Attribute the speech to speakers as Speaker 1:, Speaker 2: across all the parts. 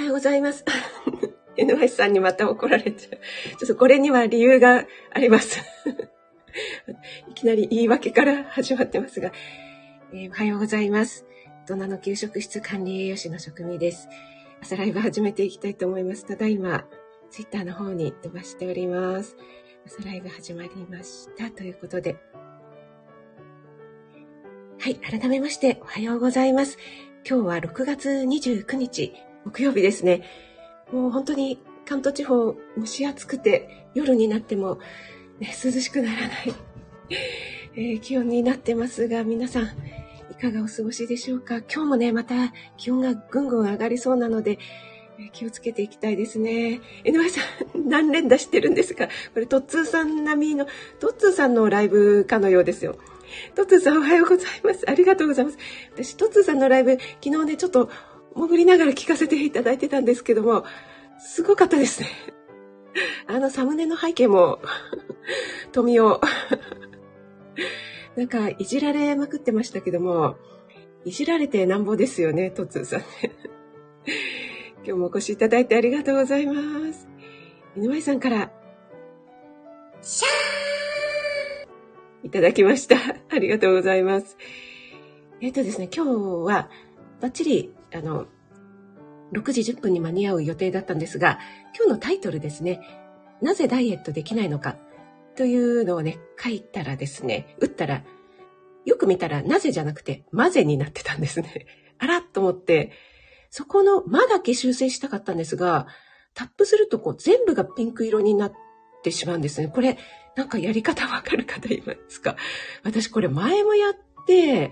Speaker 1: はようございます。NY さんにまた怒られちゃう。ちょっとこれには理由があります。いきなり言い訳から始まってますが、えー、おはようございます。大人の給食室管理栄養士の職味です。朝ライブ始めていきたいと思います。ただいま、ツイッターの方に飛ばしております。朝ライブ始まりました。ということで。はい、改めましておはようございます。今日は6月29日、木曜日ですね。もう本当に関東地方蒸し暑くて夜になっても、ね、涼しくならない、えー、気温になってますが皆さんいかがお過ごしでしょうか？今日もねまた気温がぐんぐん上がりそうなので、えー、気をつけていきたいですね。井上さん 何連打してるんですか？これトッツーさん並みのトッツーさんのライブかのようですよ。トッツーさんおはようございます。ありがとうございます。私トッツーさんのライブ昨日ねちょっと潜りながら聞かせていただいてたんですけども、すごかったですね。あのサムネの背景も、富雄。なんか、いじられまくってましたけども、いじられてなんぼですよね、トツーさんね。今日もお越しいただいてありがとうございます。井上さんから、シャーいただきました。ありがとうございます。えっ、とですね、今日は、バッチリあの、6時10分に間に合う予定だったんですが、今日のタイトルですね、なぜダイエットできないのかというのをね、書いたらですね、打ったら、よく見たらなぜじゃなくて、まぜになってたんですね。あらと思って、そこのまだけ修正したかったんですが、タップするとこう全部がピンク色になってしまうんですね。これ、なんかやり方わかる方いますか？私これ前もやって、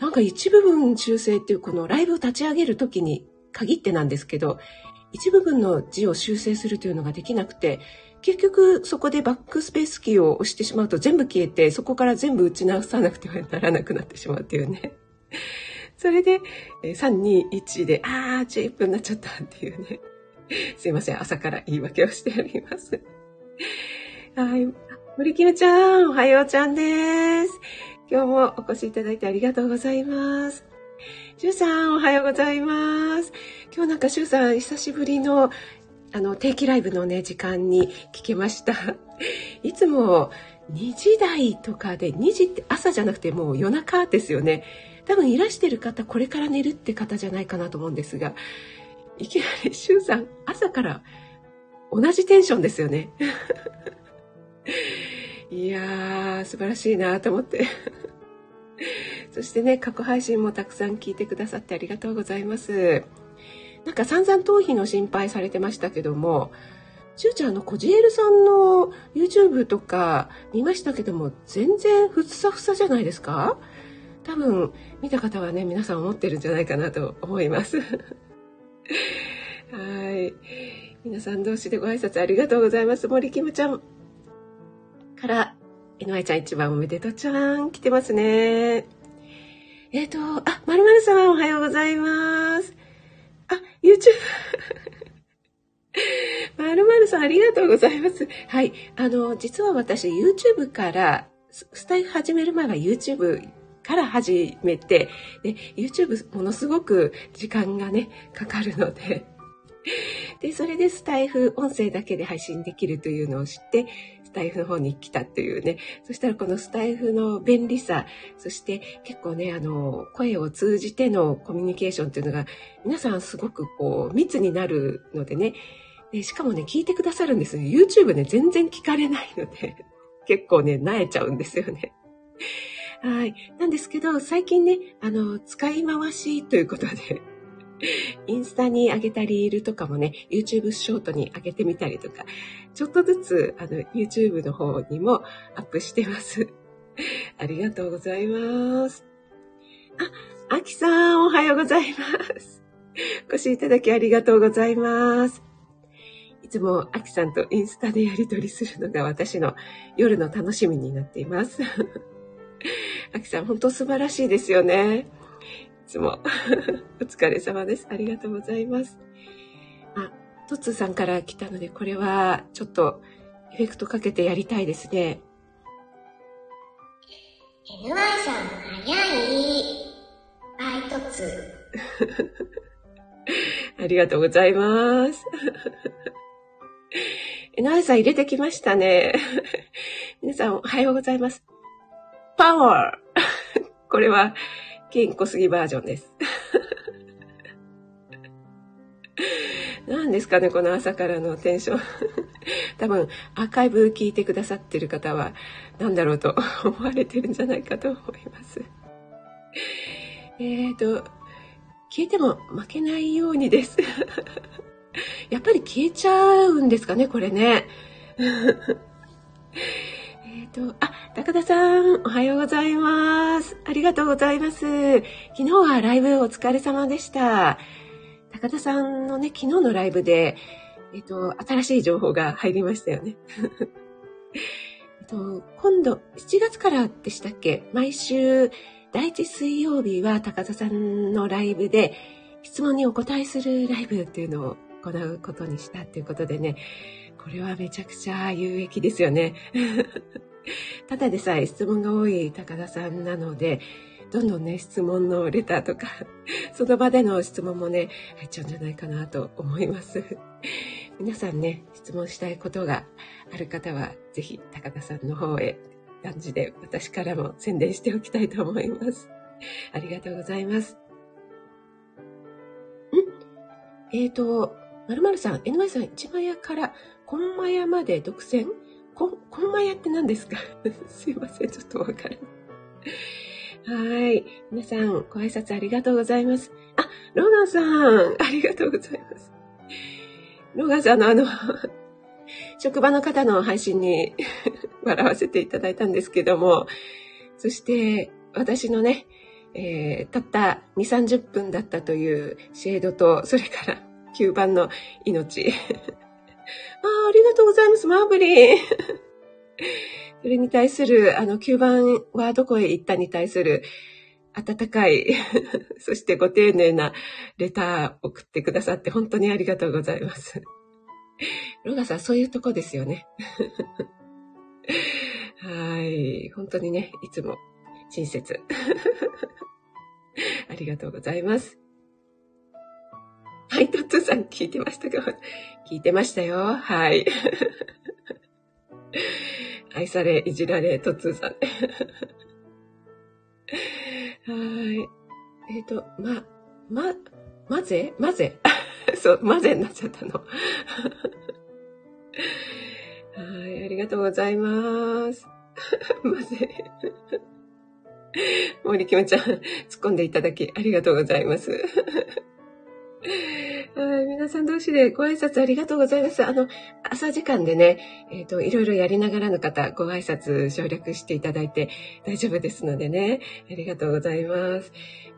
Speaker 1: なんか一部分修正っていうこのライブを立ち上げる時に限ってなんですけど、一部分の字を修正するというのができなくて、結局そこでバックスペースキーを押してしまうと全部消えて、そこから全部打ち直さなくてはならなくなってしまうっていうね。それで、3、2、1で、あー、11分になっちゃったっていうね。すいません、朝から言い訳をしております。はい。森キムちゃん、おはようちゃんです。今日もお越しいただいてありがとうございます。シュウさん、おはようございます。今日なんかシュウさん、久しぶりの、あの、定期ライブのね、時間に聞けました。いつも2時台とかで、2時って朝じゃなくてもう夜中ですよね。多分いらしてる方、これから寝るって方じゃないかなと思うんですが、いきなりシュウさん、朝から同じテンションですよね。いやー、素晴らしいなと思って。そしてね、過去配信もたくさん聞いてくださってありがとうございます。なんか散々頭皮の心配されてましたけども、しゅうちゃんのコジエルさんの YouTube とか見ましたけども、全然ふさふさじゃないですか？多分見た方はね、皆さん思ってるんじゃないかなと思います。はい。皆さん同士でご挨拶ありがとうございます。森キムちゃん。から、NY ちゃん一番おめでとうちゃん来てますね。えっ、ー、と、あ、まるまるさんおはようございます。あ、YouTube。まるまるさんありがとうございます。はい。あの、実は私 YouTube から、スタイフ始める前は YouTube から始めて、で、YouTube ものすごく時間がね、かかるので、で、それでスタイフ音声だけで配信できるというのを知って、スタイフの方に来たっていうね。そしたらこのスタイフの便利さ、そして結構ね、あの、声を通じてのコミュニケーションっていうのが、皆さんすごくこう、密になるのでね。でしかもね、聞いてくださるんですよ。YouTube ね、全然聞かれないので、結構ね、萎えちゃうんですよね。はい。なんですけど、最近ね、あの、使い回しということで、インスタに上げたリールとかもね、YouTube ショートに上げてみたりとか、ちょっとずつあの YouTube の方にもアップしてます。ありがとうございます。あ、あきさんおはようございます。お 越しいただきありがとうございます。いつもあきさんとインスタでやり取りするのが私の夜の楽しみになっています。あきさん本当素晴らしいですよね。つも お疲れ様です。ありがとうございます。あ、トツーさんから来たので、これはちょっとエフェクトかけてやりたいですね。
Speaker 2: NY さん早い。バイトツ
Speaker 1: ありがとうございます。えなえさん入れてきましたね。皆さんおはようございます。パワーこれは、金小杉バージョンです。何ですかね、この朝からのテンション。多分、アーカイブ聞いてくださってる方は、何だろうと思われてるんじゃないかと思います。えっ、と、消えても負けないようにです。やっぱり消えちゃうんですかね、これね。っと、あ、高田さん、おはようございます。ありがとうございます。昨日はライブお疲れ様でした。高田さんのね、昨日のライブで、えっと、新しい情報が入りましたよね。えっと、今度、7月からでしたっけ？毎週、第一水曜日は高田さんのライブで、質問にお答えするライブっていうのを行うことにしたっていうことでね、これはめちゃくちゃ有益ですよね。ただでさえ質問が多い高田さんなので、どんどんね、質問のレターとか、その場での質問もね、入っちゃうんじゃないかなと思います。皆さんね、質問したいことがある方は、ぜひ高田さんの方へ、感じで私からも宣伝しておきたいと思います。ありがとうございます。ん？えっ、ー、と、まるまるさん、NY さん、一万屋からコンマ屋まで独占？こん、こんま屋って何ですか？すいません、ちょっとわからない。はい。皆さん、ご挨拶ありがとうございます。あ、ローガンさん、ありがとうございます。ローガンさんのあの、職場の方の配信に 笑わせていただいたんですけども、そして私のね、えー、たった2、30分だったというシェードと、それから9番の命。あありがとうございます、マーブリン。それに対する、あの、9番はどこへ行ったに対する、温かい、そしてご丁寧なレター送ってくださって本当にありがとうございます。ロガさん、そういうとこですよね。はい。本当にね、いつも親切。ありがとうございます。はい、トッツーさん聞いてましたか？聞いてましたよ。はい。愛され、いじられ、トッツーさん。はい。えっ、ー、と、ま、ま、まぜ？まぜ？そう、まぜになっちゃったの。はい、ありがとうございます。まぜ。森きもちゃん、突っ込んでいただきありがとうございます。皆さん同士でご挨拶ありがとうございます。あの、朝時間でね、えっ、ー、と、いろいろやりながらの方、ご挨拶省略していただいて大丈夫ですのでね、ありがとうございます。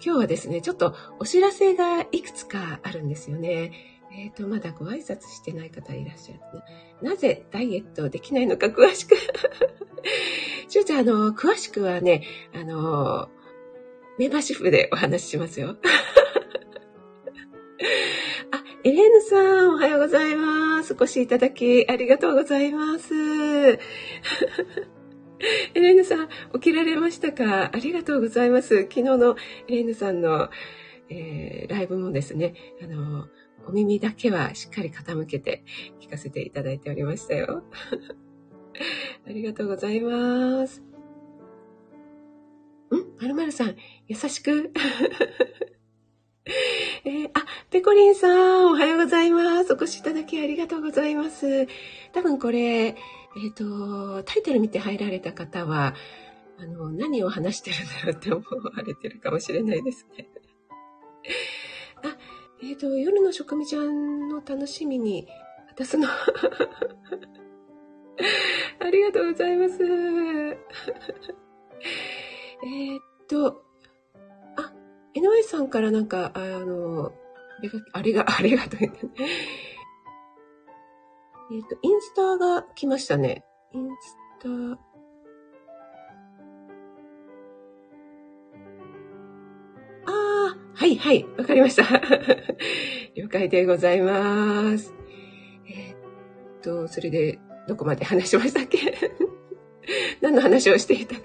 Speaker 1: 今日はですね、ちょっとお知らせがいくつかあるんですよね。えっ、ー、と、まだご挨拶してない方いらっしゃるね。なぜダイエットできないのか詳しく。しゅうちゃん、あの、詳しくはね、あの、メンバーシップでお話ししますよ。あエレーヌさん、おはようございます。お越しいただき、ありがとうございます。エレーヌさん、起きられましたか？ありがとうございます。昨日のエレーヌさんの、えー、ライブもですね、あの、お耳だけはしっかり傾けて聞かせていただいておりましたよ。ありがとうございます。ん？まるまるさん、優しく えー、あ、ペコリンさん、おはようございます。お越しいただきありがとうございます。多分これ、えっ、ー、と、タイトル見て入られた方は、あの、何を話してるんだろうって思われてるかもしれないですね。あ、えっ、ー、と、夜の食味ちゃんの楽しみに、私の ありがとうございます。えっと、あ井上さんからなんか、あの、れ が、あれが、あれがと言ってね。えっ、と、インスタが来ましたね。インスタ。ああ、はいはい、わかりました。了解でございます。えっと、それで、どこまで話しましたっけ？何の話をしていたか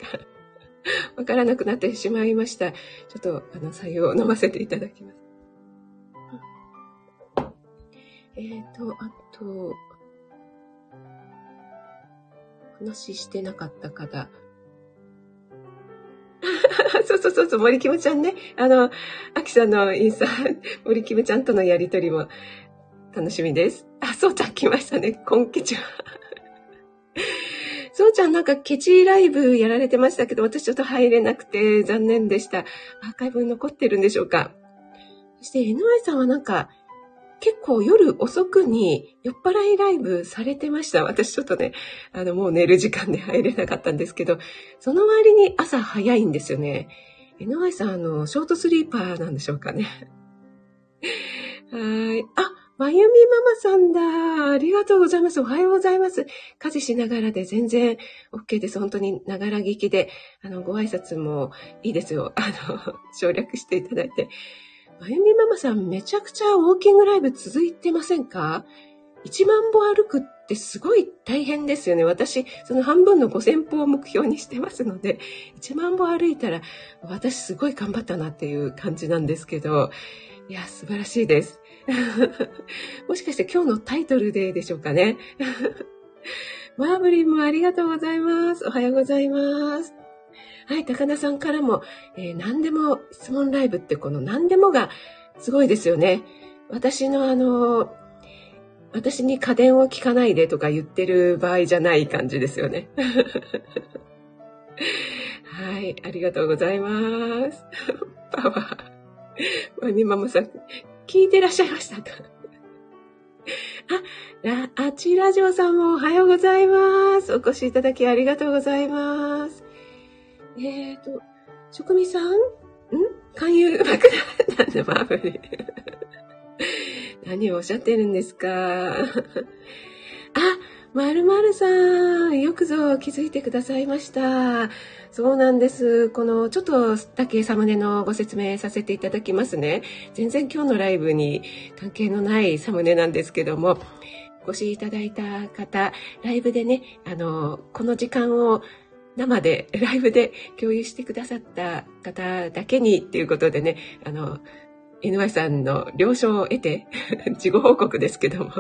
Speaker 1: わからなくなってしまいました。ちょっと、あの、採用を飲ませていただきます。えっ、ー、と、あと、話してなかった方。そうそうそうそう、森キムちゃんね。あの、アキさんのインスタ、森キムちゃんとのやりとりも楽しみです。あ、そうちゃん来ましたね。今季は。そうちゃんなんかケチライブやられてましたけど、私ちょっと入れなくて残念でした。アーカイブ残ってるんでしょうかそして NY さんはなんか結構夜遅くに酔っ払いライブされてました。私ちょっとね、あのもう寝る時間で入れなかったんですけど、その割に朝早いんですよね。NY さん、あの、ショートスリーパーなんでしょうかね。はい。あ、まゆみママさんだ。ありがとうございます。おはようございます。家事しながらで全然 OK です。本当にながら聞きで、あの、ご挨拶もいいですよ。あの、省略していただいて。まゆみママさん、めちゃくちゃウォーキングライブ続いてませんか ?1 万歩歩くってすごい大変ですよね。私、その半分の5000歩を目標にしてますので、1万歩歩いたら、私すごい頑張ったなっていう感じなんですけど、いや、素晴らしいです。もしかして今日のタイトルででしょうかね？マーブリンもありがとうございます。おはようございます。はい、高田さんからも、えー、何でも質問ライブってこの何でもがすごいですよね。私のあの、私に家電を聞かないでとか言ってる場合じゃない感じですよね。はい、ありがとうございます。パワー。まみママさん、聞いてらっしゃいましたか？あ、あちらジオさんもおはようございます。お越しいただきありがとうございます。えっ、ー、と、職味さん？ん？勧誘爆弾なんでマーブル。何をおっしゃってるんですか？あ、まるまるさん、よくぞ気づいてくださいました。そうなんです。この、ちょっとだけサムネのご説明させていただきますね。全然今日のライブに関係のないサムネなんですけども、ご視いただいた方、ライブでね、あの、この時間を生で、ライブで共有してくださった方だけにっていうことでね、あの、NY さんの了承を得て、事後報告ですけども、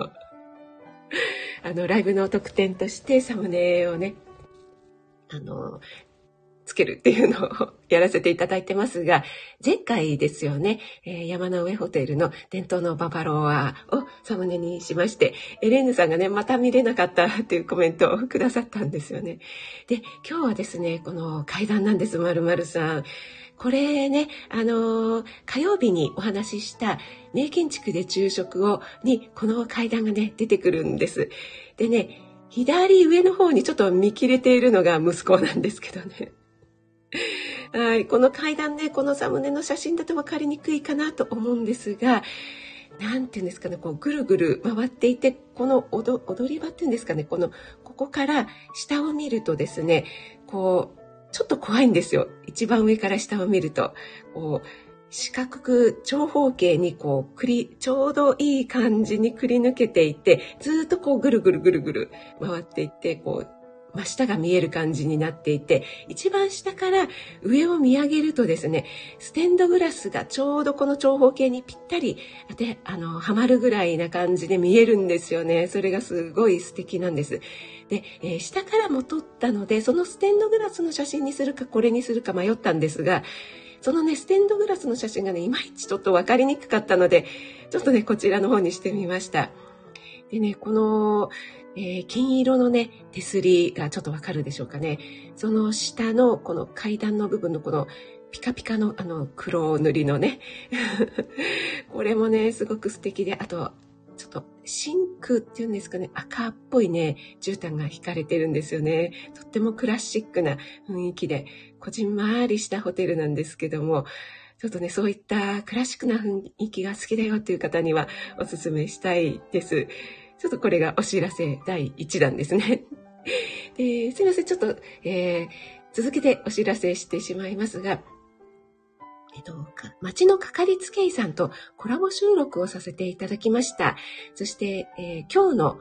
Speaker 1: あの、ライブの特典としてサムネをね、あの、つけるっていうのをやらせていただいてますが、前回ですよね、えー、山の上ホテルの伝統のババロアをサムネにしまして、エレーヌさんがね、また見れなかったっていうコメントをくださったんですよね。で、今日はですね、この階段なんです、まるまるさん。これね、あのー、火曜日にお話しした名建築で昼食を、に、この階段がね、出てくるんです。でね、左上の方にちょっと見切れているのが息子なんですけどね。はい。この階段ね、このサムネの写真だと分かりにくいかなと思うんですが、なんていうんですかね、こうぐるぐる回っていて、この踊り場っていうんですかね、この、ここから下を見るとですね、こう、ちょっと怖いんですよ。一番上から下を見ると。こう、四角く長方形にこう、くり、ちょうどいい感じにくり抜けていて、ずっとこうぐるぐるぐるぐる回っていって、こう、真下が見える感じになっていて、一番下から上を見上げるとですね、ステンドグラスがちょうどこの長方形にぴったり、で、あの、はまるぐらいな感じで見えるんですよね。それがすごい素敵なんです。で、えー、下からも撮ったので、そのステンドグラスの写真にするかこれにするか迷ったんですが、そのね、ステンドグラスの写真がね、いまいちちょっと分かりにくかったので、ちょっとね、こちらの方にしてみました。でね、この、えー、金色のね、手すりがちょっとわかるでしょうかね。その下のこの階段の部分のこのピカピカのあの黒塗りのね。これもね、すごく素敵で、あと、ちょっとシンクっていうんですかね、赤っぽいね、絨毯が引かれてるんですよね。とってもクラシックな雰囲気で、こじんまりしたホテルなんですけども、ちょっとね、そういったクラシックな雰囲気が好きだよっていう方にはおすすめしたいです。ちょっとこれがお知らせ第1弾ですね。で すいません、ちょっと、えー、続けてお知らせしてしまいますが、えっと、町のかかりつけ医さんとコラボ収録をさせていただきました。そして、えー、今日の、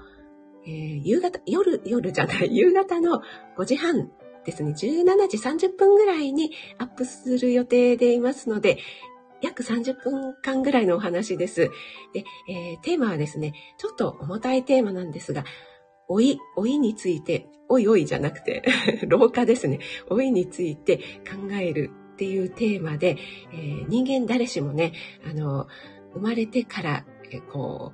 Speaker 1: えー、夕方、夜、夜じゃない、夕方の5時半ですね、17時30分ぐらいにアップする予定でいますので、約30分間ぐらいのお話です。で、えー、テーマはですね、ちょっと重たいテーマなんですが、老い、老いについて、おいおいじゃなくて、老化ですね。老いについて考えるっていうテーマで、えー、人間誰しもね、あの、生まれてから、えー、こ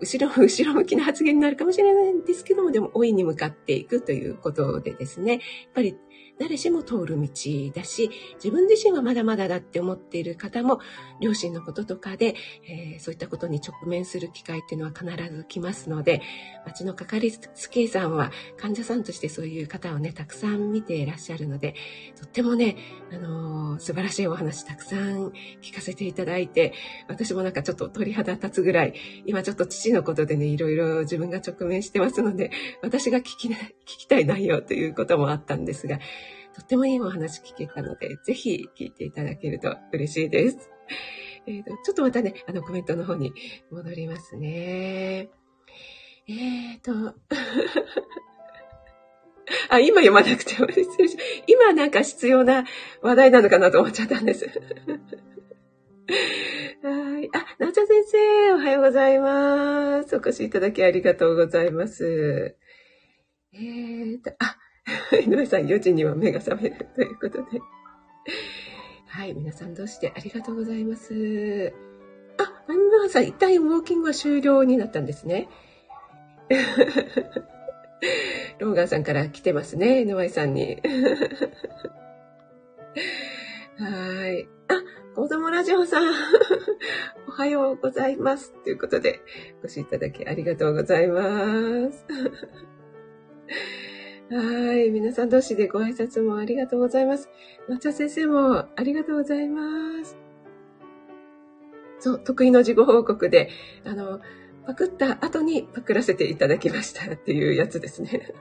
Speaker 1: う、後ろ、後ろ向きな発言になるかもしれないんですけども、でも老いに向かっていくということでですね、やっぱり誰しも通る道だし、自分自身はまだまだだって思っている方も、両親のこととかで、えー、そういったことに直面する機会っていうのは必ず来ますので、町のかかりつけ医さんは患者さんとしてそういう方をね、たくさん見ていらっしゃるので、とってもね、あのー、素晴らしいお話たくさん聞かせていただいて、私もなんかちょっと鳥肌立つぐらい、今ちょっと父のことでね、いろいろ自分が直面してますので、私が聞き、聞きたい内容ということもあったんですが、とってもいいお話聞けたので、ぜひ聞いていただけると嬉しいです。えーと、ちょっとまたね、あのコメントの方に戻りますね。えーと、あ、今読まなくても今なんか必要な話題なのかなと思っちゃったんです。はい。あ、なおちゃん先生、おはようございます。お越しいただきありがとうございます。えーと、あ、井上さん4時には目が覚めるということで。はい、皆さんどうしてありがとうございます。あ、マミマさん、一旦ウォーキングは終了になったんですね。ローガンさんから来てますね、井上さんに。はい。あ、子供ラジオさん、おはようございます。ということで、ご視聴いただきありがとうございます。はい。皆さん同士でご挨拶もありがとうございます。抹茶先生もありがとうございます。そう、得意の自己報告で、あの、パクった後にパクらせていただきましたっていうやつですね。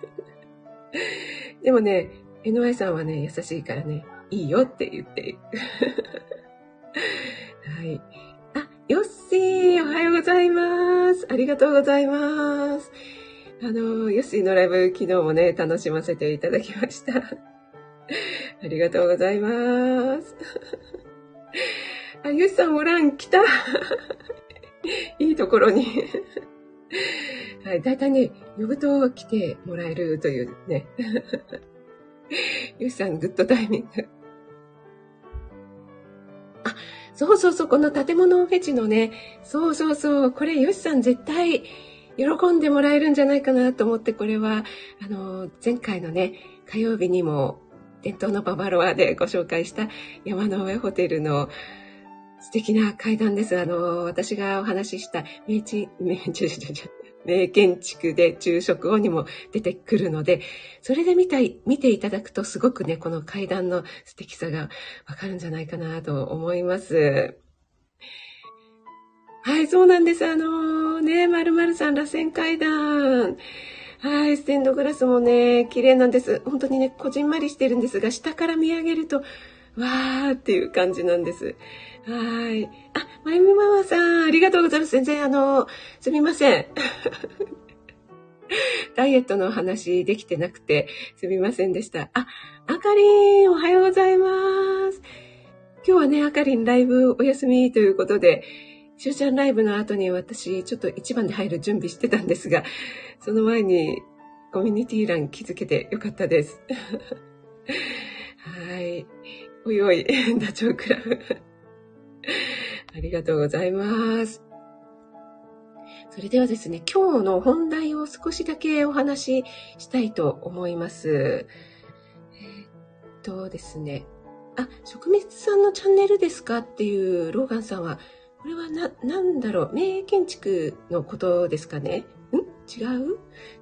Speaker 1: でもね、NY さんはね、優しいからね、いいよって言って。はい。あ、よっしー、おはようございます。ありがとうございます。あの、ヨッシーのライブ昨日もね、楽しませていただきました。ありがとうございます。あ、ヨッシーさんおらん、来た。いいところに。はい、だいたいね、呼ぶと来てもらえるというね。ヨッシーさん、グッドタイミング。あ、そうそうそう、この建物フェチのね、そうそうそう、これヨッシさん絶対、喜んでもらえるんじゃないかなと思って、これは、あの、前回のね、火曜日にも、伝統のババロアでご紹介した山の上ホテルの素敵な階段です。あの、私がお話しした名地、名地、名建築で昼食後にも出てくるので、それで見たい、見ていただくとすごくね、この階段の素敵さがわかるんじゃないかなと思います。はい、そうなんです。あのー、ね、まるまるさん、螺旋階段。はい、ステンドグラスもね、綺麗なんです。本当にね、こじんまりしてるんですが、下から見上げると、わーっていう感じなんです。はい。あ、まゆみママさん、ありがとうございます。全然、あの、すみません。ダイエットの話できてなくて、すみませんでした。あ、あかりん、おはようございます。今日はね、あかりんライブお休みということで、しゅうちゃんライブの後に私、ちょっと一番で入る準備してたんですが、その前にコミュニティ欄気づけてよかったです。はい。おいおい、ダチョウクラブ。ありがとうございます。それではですね、今日の本題を少しだけお話ししたいと思います。えー、っとですね、あ、食蜜さんのチャンネルですか？っていうローガンさんはこれはな、なんだろう、名建築のことですかね？ん？違う？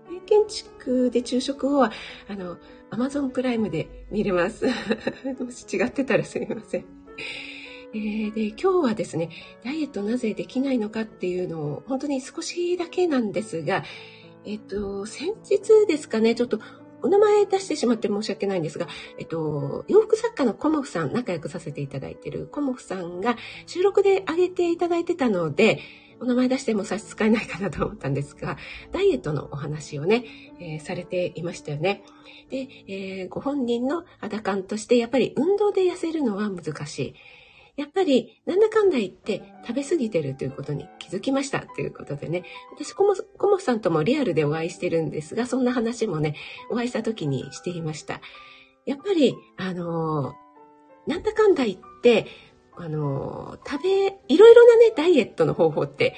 Speaker 1: 名建築で昼食後は、あの、アマゾンプライムで見れます。もし違ってたらすみません。えー、で、今日はですね、ダイエットなぜできないのかっていうのを、本当に少しだけなんですが、えっと、先日ですかね、ちょっとお名前出してしまって申し訳ないんですが、えっと、洋服作家のコモフさん、仲良くさせていただいているコモフさんが収録で上げていただいてたので、お名前出しても差し支えないかなと思ったんですが、ダイエットのお話をね、えー、されていましたよね。で、えー、ご本人の肌感として、やっぱり運動で痩せるのは難しい。やっぱり、なんだかんだ言って食べ過ぎてるということに気づきましたということでね、私、コモコモさんともリアルでお会いしてるんですが、そんな話もね、お会いした時にしていました。やっぱり、あのー、なんだかんだ言って、あのー、食べ、いろいろなね、ダイエットの方法って、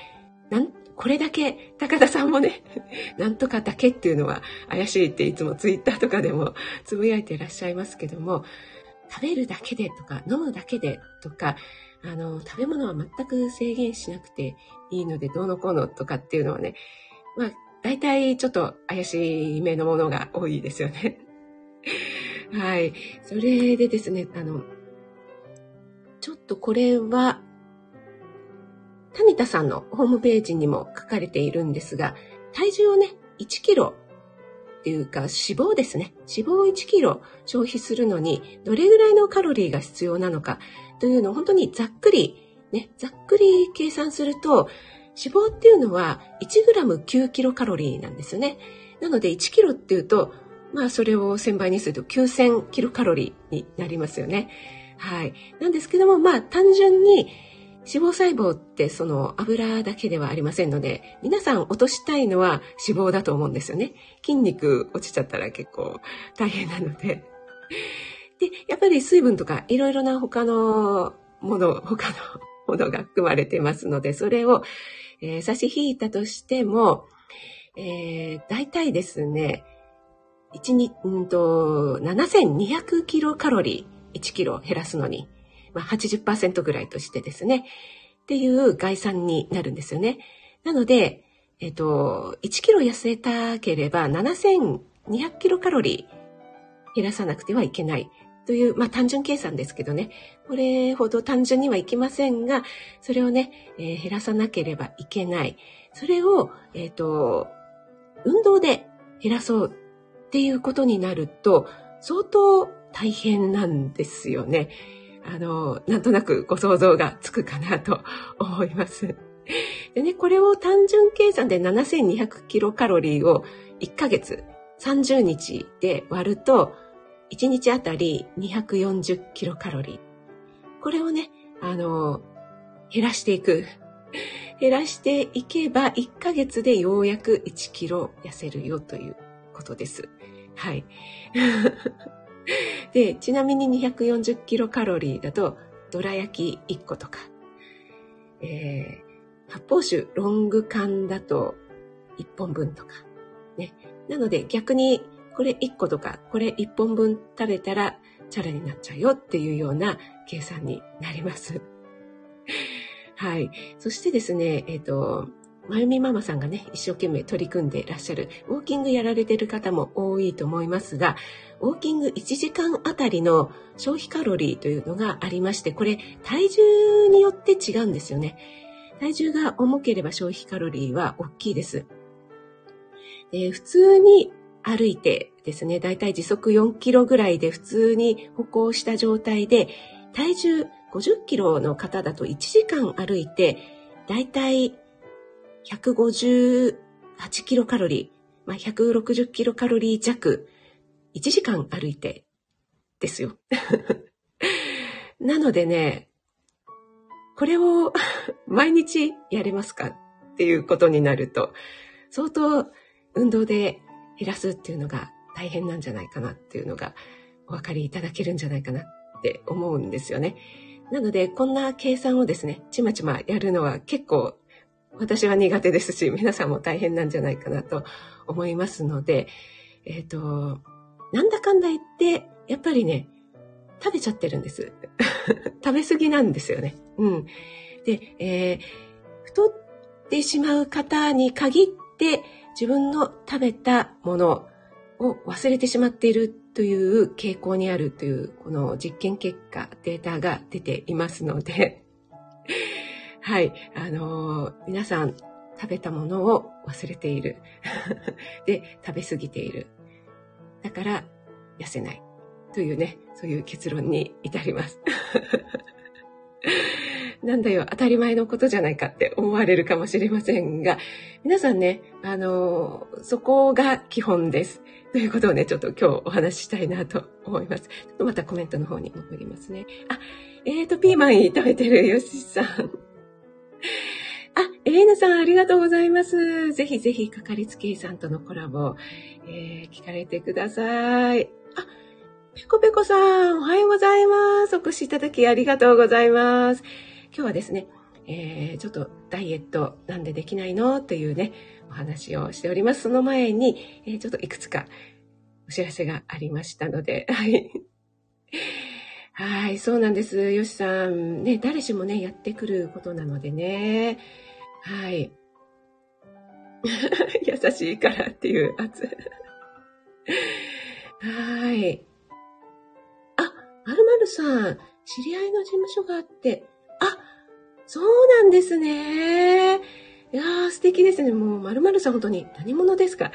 Speaker 1: なんこれだけ、高田さんもね、なんとかだけっていうのは怪しいっていつもツイッターとかでもつぶやいていらっしゃいますけども、食べるだけでとか、飲むだけでとか、あの、食べ物は全く制限しなくていいのでどうのこうのとかっていうのはね、まあ、大体ちょっと怪しい目のものが多いですよね。はい。それでですね、あの、ちょっとこれは、タニタさんのホームページにも書かれているんですが、体重をね、1キロっていうか脂肪ですね。脂肪を1キロ消費するのにどれぐらいのカロリーが必要なのかというのを本当にざっくり、ね、ざっくり計算すると脂肪っていうのは 1g9 キロカロリーなんですよね。なので1キロっていうと、まあそれを1000倍にすると9000キロカロリーになりますよね。はい。なんですけども、まあ単純に脂肪細胞ってその油だけではありませんので、皆さん落としたいのは脂肪だと思うんですよね。筋肉落ちちゃったら結構大変なので。で、やっぱり水分とかいろいろな他のもの、他のものが含まれてますので、それを、えー、差し引いたとしても、えー、大体ですね、1日、うん、7200キロカロリー1キロ減らすのにまあ、80%ぐらいとしてですね、っていう概算になるんですよね。なので、えっと、1キロ痩せたければ7200キロカロリー減らさなくてはいけないという、まあ単純計算ですけどね、これほど単純にはいきませんが、それをね、えー、減らさなければいけない。それを、えっ、と、運動で減らそうっていうことになると、相当大変なんですよね。あの、なんとなくご想像がつくかなと思います。でね、これを単純計算で7200キロカロリーを1ヶ月30日で割ると、1日あたり240キロカロリー。これをね、あの、減らしていく。減らしていけば1ヶ月でようやく1キロ痩せるよということです。はい。で、ちなみに240キロカロリーだと、どら焼き1個とか、えー、発泡酒ロング缶だと1本分とか、ね。なので逆にこれ1個とか、これ1本分食べたらチャラになっちゃうよっていうような計算になります。はい。そしてですね、えっ、ー、と、まゆみママさんがね、一生懸命取り組んでいらっしゃる、ウォーキングやられてる方も多いと思いますが、ウォーキング1時間あたりの消費カロリーというのがありまして、これ体重によって違うんですよね。体重が重ければ消費カロリーは大きいです。で普通に歩いてですね、だいたい時速4キロぐらいで普通に歩行した状態で、体重50キロの方だと1時間歩いて、だいたい158キロカロリー、まあ、160キロカロリー弱、1時間歩いてですよ。なのでね、これを 毎日やれますかっていうことになると、相当運動で減らすっていうのが大変なんじゃないかなっていうのがお分かりいただけるんじゃないかなって思うんですよね。なので、こんな計算をですね、ちまちまやるのは結構私は苦手ですし、皆さんも大変なんじゃないかなと思いますので、えっ、ー、と、なんだかんだ言って、やっぱりね、食べちゃってるんです。食べ過ぎなんですよね。うん。で、えー、太ってしまう方に限って、自分の食べたものを忘れてしまっているという傾向にあるという、この実験結果、データが出ていますので、はい。あのー、皆さん食べたものを忘れている。で、食べ過ぎている。だから痩せない。というね、そういう結論に至ります。なんだよ、当たり前のことじゃないかって思われるかもしれませんが、皆さんね、あのー、そこが基本です。ということをね、ちょっと今日お話ししたいなと思います。ちょっとまたコメントの方に戻りますね。あ、えーと、ピーマン炒めてるよしさん。エレーナさんありがとうございます。ぜひぜひ、かかりつけ医さんとのコラボ、えー、聞かれてください。あ、ペコペコさん、おはようございます。お越しいただきありがとうございます。今日はですね、えー、ちょっとダイエットなんでできないの？というね、お話をしております。その前に、えー、ちょっといくつかお知らせがありましたので、はい。はい、そうなんです。よしさん。ね、誰しもね、やってくることなのでね。はい。優しいからっていう圧。はい。あ、まるまるさん、知り合いの事務所があって、あ、そうなんですね。いやー、素敵ですね。もう、まるまるさん本当に何者ですか？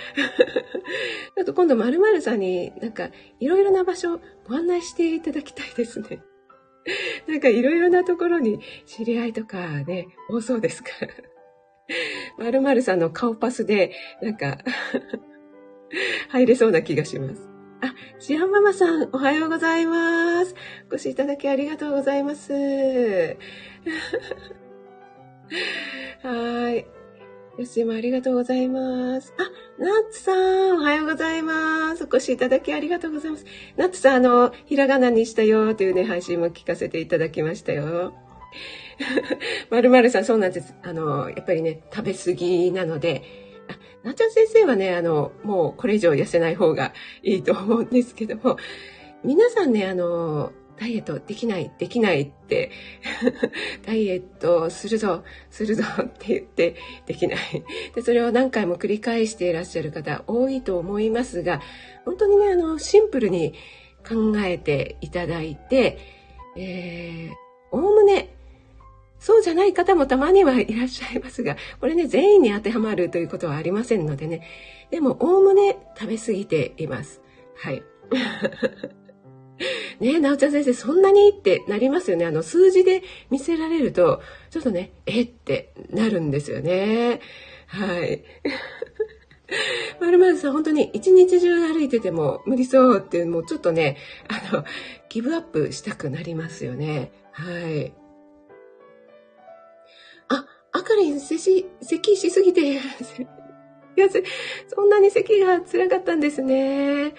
Speaker 1: ちょっと今度まるまるさんになんか、いろいろな場所ご案内していただきたいですね。なんかいろいろなところに知り合いとかね、多そうですか？ら。まるまるさんの顔パスで、なんか 入れそうな気がします。あ、シアンママさん、おはようございます。お越しいただきありがとうございます。はい。よしもありがとうございます。あ、ナッツさん、おはようございます。お越しいただきありがとうございます。ナッツさん、あの、ひらがなにしたよというね、配信も聞かせていただきましたよ。まるまるさん、そうなんです。あの、やっぱりね、食べ過ぎなので、あ、なちゃん先生はね、あの、もうこれ以上痩せない方がいいと思うんですけども、皆さんね、あの、ダイエットできない、できないって、ダイエットするぞ、するぞ って言ってできない。で、それを何回も繰り返していらっしゃる方多いと思いますが、本当にね、あの、シンプルに考えていただいて、えー、おおむね、そうじゃない方もたまにはいらっしゃいますが、これね、全員に当てはまるということはありませんのでね、でも、おおむね食べ過ぎています。はい。ねえ、なおちゃん先生、そんなにってなりますよね。あの、数字で見せられると、ちょっとね、えってなるんですよね。はい。まるまるさん、本当に一日中歩いてても無理そうっていう、もうちょっとね、あの、ギブアップしたくなりますよね。はい。かりん、咳、咳しすぎて、いや、そんなに咳が辛かったんですね。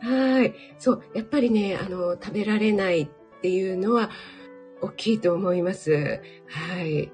Speaker 1: はい。そう。やっぱりね、あの、食べられないっていうのは大きいと思います。はい。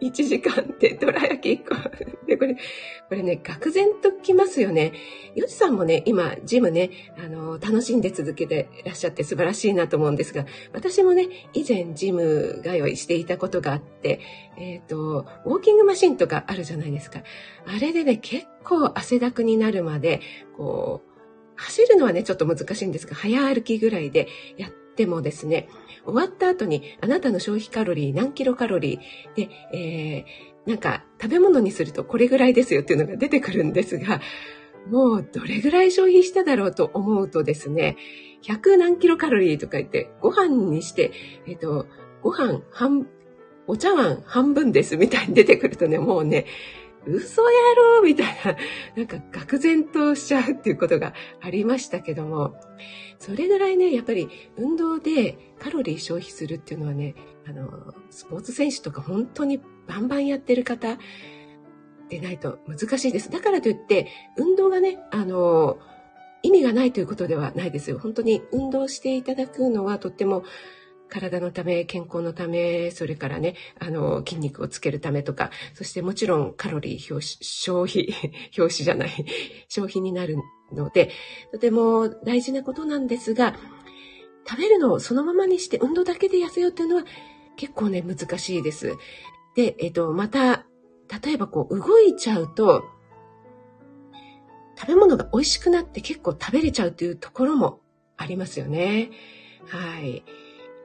Speaker 1: 1時間ってどら焼き1個。で、これ、これね、愕然ときますよね。よしさんもね、今、ジムね、あの、楽しんで続けていらっしゃって素晴らしいなと思うんですが、私もね、以前ジム通いしていたことがあって、えっ、ー、と、ウォーキングマシンとかあるじゃないですか。あれでね、結構汗だくになるまで、こう、走るのはね、ちょっと難しいんですが、早歩きぐらいでやってもですね、終わった後にあなたの消費カロリー何キロカロリーで、えー、なんか食べ物にするとこれぐらいですよっていうのが出てくるんですが、もうどれぐらい消費しただろうと思うとですね、100何キロカロリーとか言って、ご飯にして、えっ、ー、と、ご飯半、お茶碗半分ですみたいに出てくるとね、もうね、嘘やろみたいな、なんか愕然としちゃうっていうことがありましたけども、それぐらいね、やっぱり運動でカロリー消費するっていうのはね、あの、スポーツ選手とか本当にバンバンやってる方でないと難しいです。だからといって、運動がね、あの、意味がないということではないですよ。本当に運動していただくのはとっても体のため、健康のため、それからね、あの、筋肉をつけるためとか、そしてもちろんカロリー表紙消費、表紙じゃない、消費になるので、とても大事なことなんですが、食べるのをそのままにして運動だけで痩せようっていうのは結構ね、難しいです。で、えっと、また、例えばこう、動いちゃうと、食べ物が美味しくなって結構食べれちゃうというところもありますよね。はい。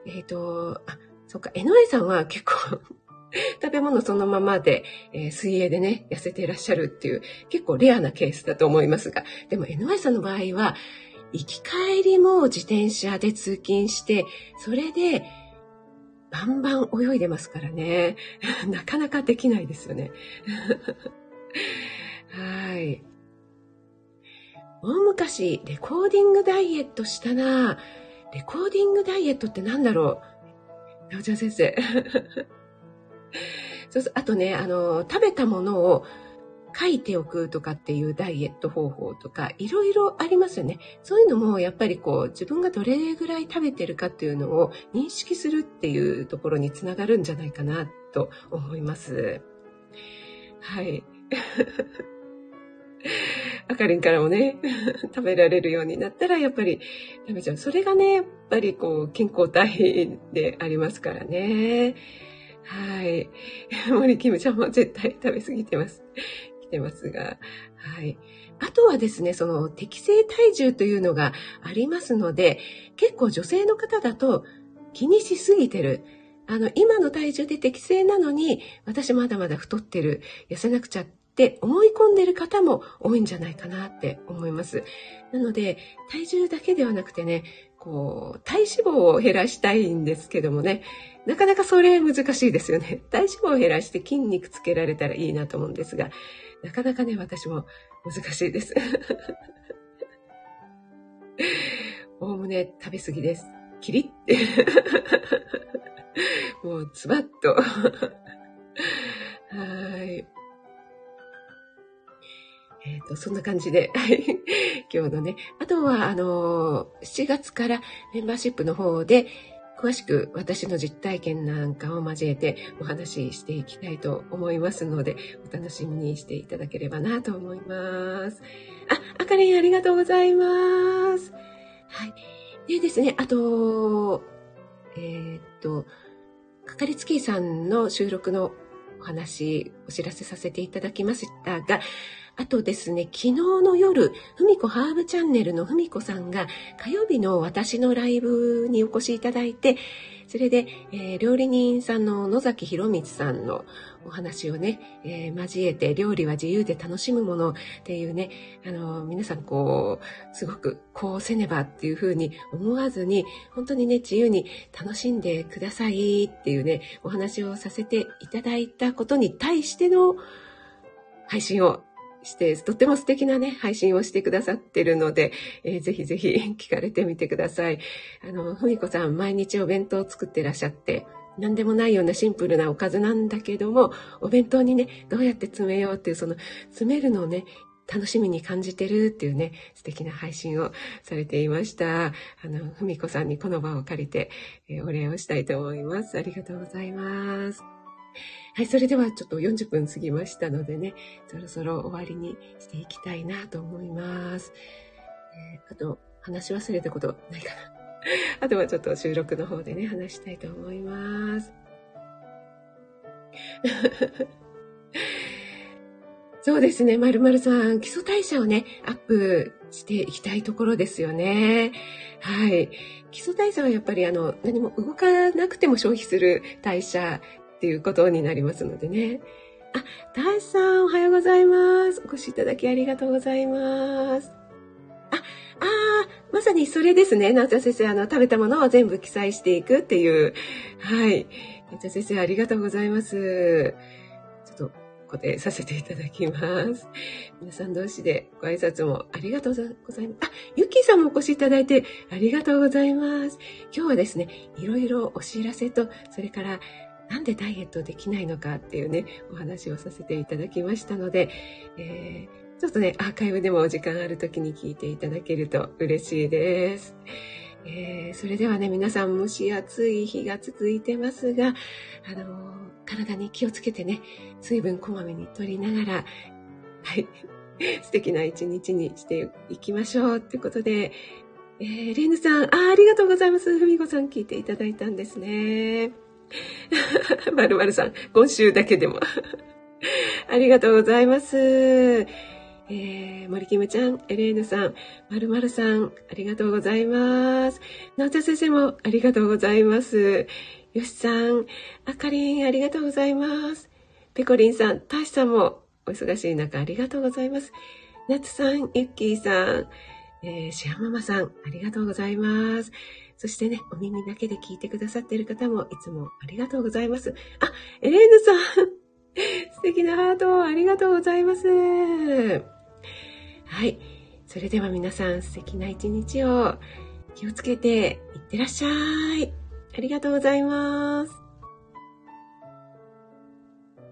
Speaker 1: えっ、ー、と、あ、そっか、江上さんは結構 食べ物そのままで、えー、水泳でね、痩せていらっしゃるっていう、結構レアなケースだと思いますが、でも江上さんの場合は、行き帰りも自転車で通勤して、それで、バンバン泳いでますからね。なかなかできないですよね。はい。大昔、レコーディングダイエットしたなレコーディングダイエットって何だろう？なおちゃん先生。そうそう、あとね、あの、食べたものを書いておくとかっていうダイエット方法とか、いろいろありますよね。そういうのも、やっぱりこう、自分がどれぐらい食べてるかっていうのを認識するっていうところにつながるんじゃないかなと思います。はい。あかりんからもね、食べられるようになったら、やっぱり食べちゃう。それがね、やっぱりこう、健康体でありますからね。はい。森キムちゃんも絶対食べ過ぎてます。来てますが。はい。あとはですね、その適正体重というのがありますので、結構女性の方だと気にしすぎてる。あの、今の体重で適正なのに、私まだまだ太ってる、痩せなくちゃって思い込んでる方も多いんじゃないかなって思います。なので、体重だけではなくてね、こう、体脂肪を減らしたいんですけどもね、なかなかそれ難しいですよね。体脂肪を減らして筋肉つけられたらいいなと思うんですが、なかなかね、私も難しいです。おおむね食べ過ぎです。キリって。もう、ズバッと。はい。えっ、ー、と、そんな感じで、今日のね、あとは、あのー7月からメンバーシップの方で、詳しく私の実体験なんかを交えてお話ししていきたいと思いますので、お楽しみにしていただければなと思います。あ、あかりんありがとうございます。はい。でですね、あと、えー、っと、かかりつきさんの収録のお話、お知らせさせていただきましたが、あとですね、昨日の夜、ふみこハーブチャンネルのふみこさんが火曜日の私のライブにお越しいただいて、それで、えー、料理人さんの野崎博光さんのお話をね、えー、交えて料理は自由で楽しむものっていうね、あの、皆さんこう、すごくこうせねばっていうふうに思わずに、本当にね、自由に楽しんでくださいっていうね、お話をさせていただいたことに対しての配信をして、とっても素敵なね、配信をしてくださってるので、えー、ぜひぜひ 聞かれてみてください。あの、ふみこさん、毎日お弁当を作ってらっしゃって、何でもないようなシンプルなおかずなんだけども、お弁当にね、どうやって詰めようっていう、その、詰めるのをね、楽しみに感じてるっていうね、素敵な配信をされていました。あの、ふみこさんにこの場を借りて、えー、お礼をしたいと思います。ありがとうございます。はい、それではちょっと40分過ぎましたのでね、そろそろ終わりにしていきたいなと思います。えー、あと、話し忘れたことないかな。あとはちょっと収録の方でね、話したいと思います。そうですね、まるまるさん、基礎代謝をね、アップしていきたいところですよね。はい。基礎代謝はやっぱりあの、何も動かなくても消費する代謝っていうことになりますのでね。あ、大志さん、おはようございます。お越しいただきありがとうございます。あ、ああ、まさにそれですね。夏田先生、あの、食べたものを全部記載していくっていう。はい。夏田先生、ありがとうございます。ちょっと、固定させていただきます。皆さん同士でご挨拶もありがとうございます。あ、ゆっきーさんもお越しいただいてありがとうございます。今日はですね、いろいろお知らせと、それからなんでダイエットできないのかっていうね、お話をさせていただきましたので、えー、ちょっとね、アーカイブでもお時間ある時に聞いていただけると嬉しいです。えー、それではね、皆さん蒸し暑い日が続いてますが、あの、体に気をつけてね、水分こまめに取りながら、はい、素敵な一日にしていきましょうってことで、えー、レイヌさん、あありがとうございます。ふみこさん聞いていただいたんですね。まるまるさん、今週だけでも。ありがとうございます。えー、森キムちゃん、エレーヌさん、まるまるさん、ありがとうございます。なおちゃ先生もありがとうございます。よしさん、あかりん、ありがとうございます。ペコリンさん、たしさんもお忙しい中ありがとうございます。なつさん、ゆっきーさん、えー、シアママさん、ありがとうございます。そしてね、お耳だけで聞いてくださっている方もいつもありがとうございます。あ、エレーヌさん 素敵なハートをありがとうございます。はい。そそれでは皆さん素敵な一日を気をつけていってらっしゃい。ありがとうございます。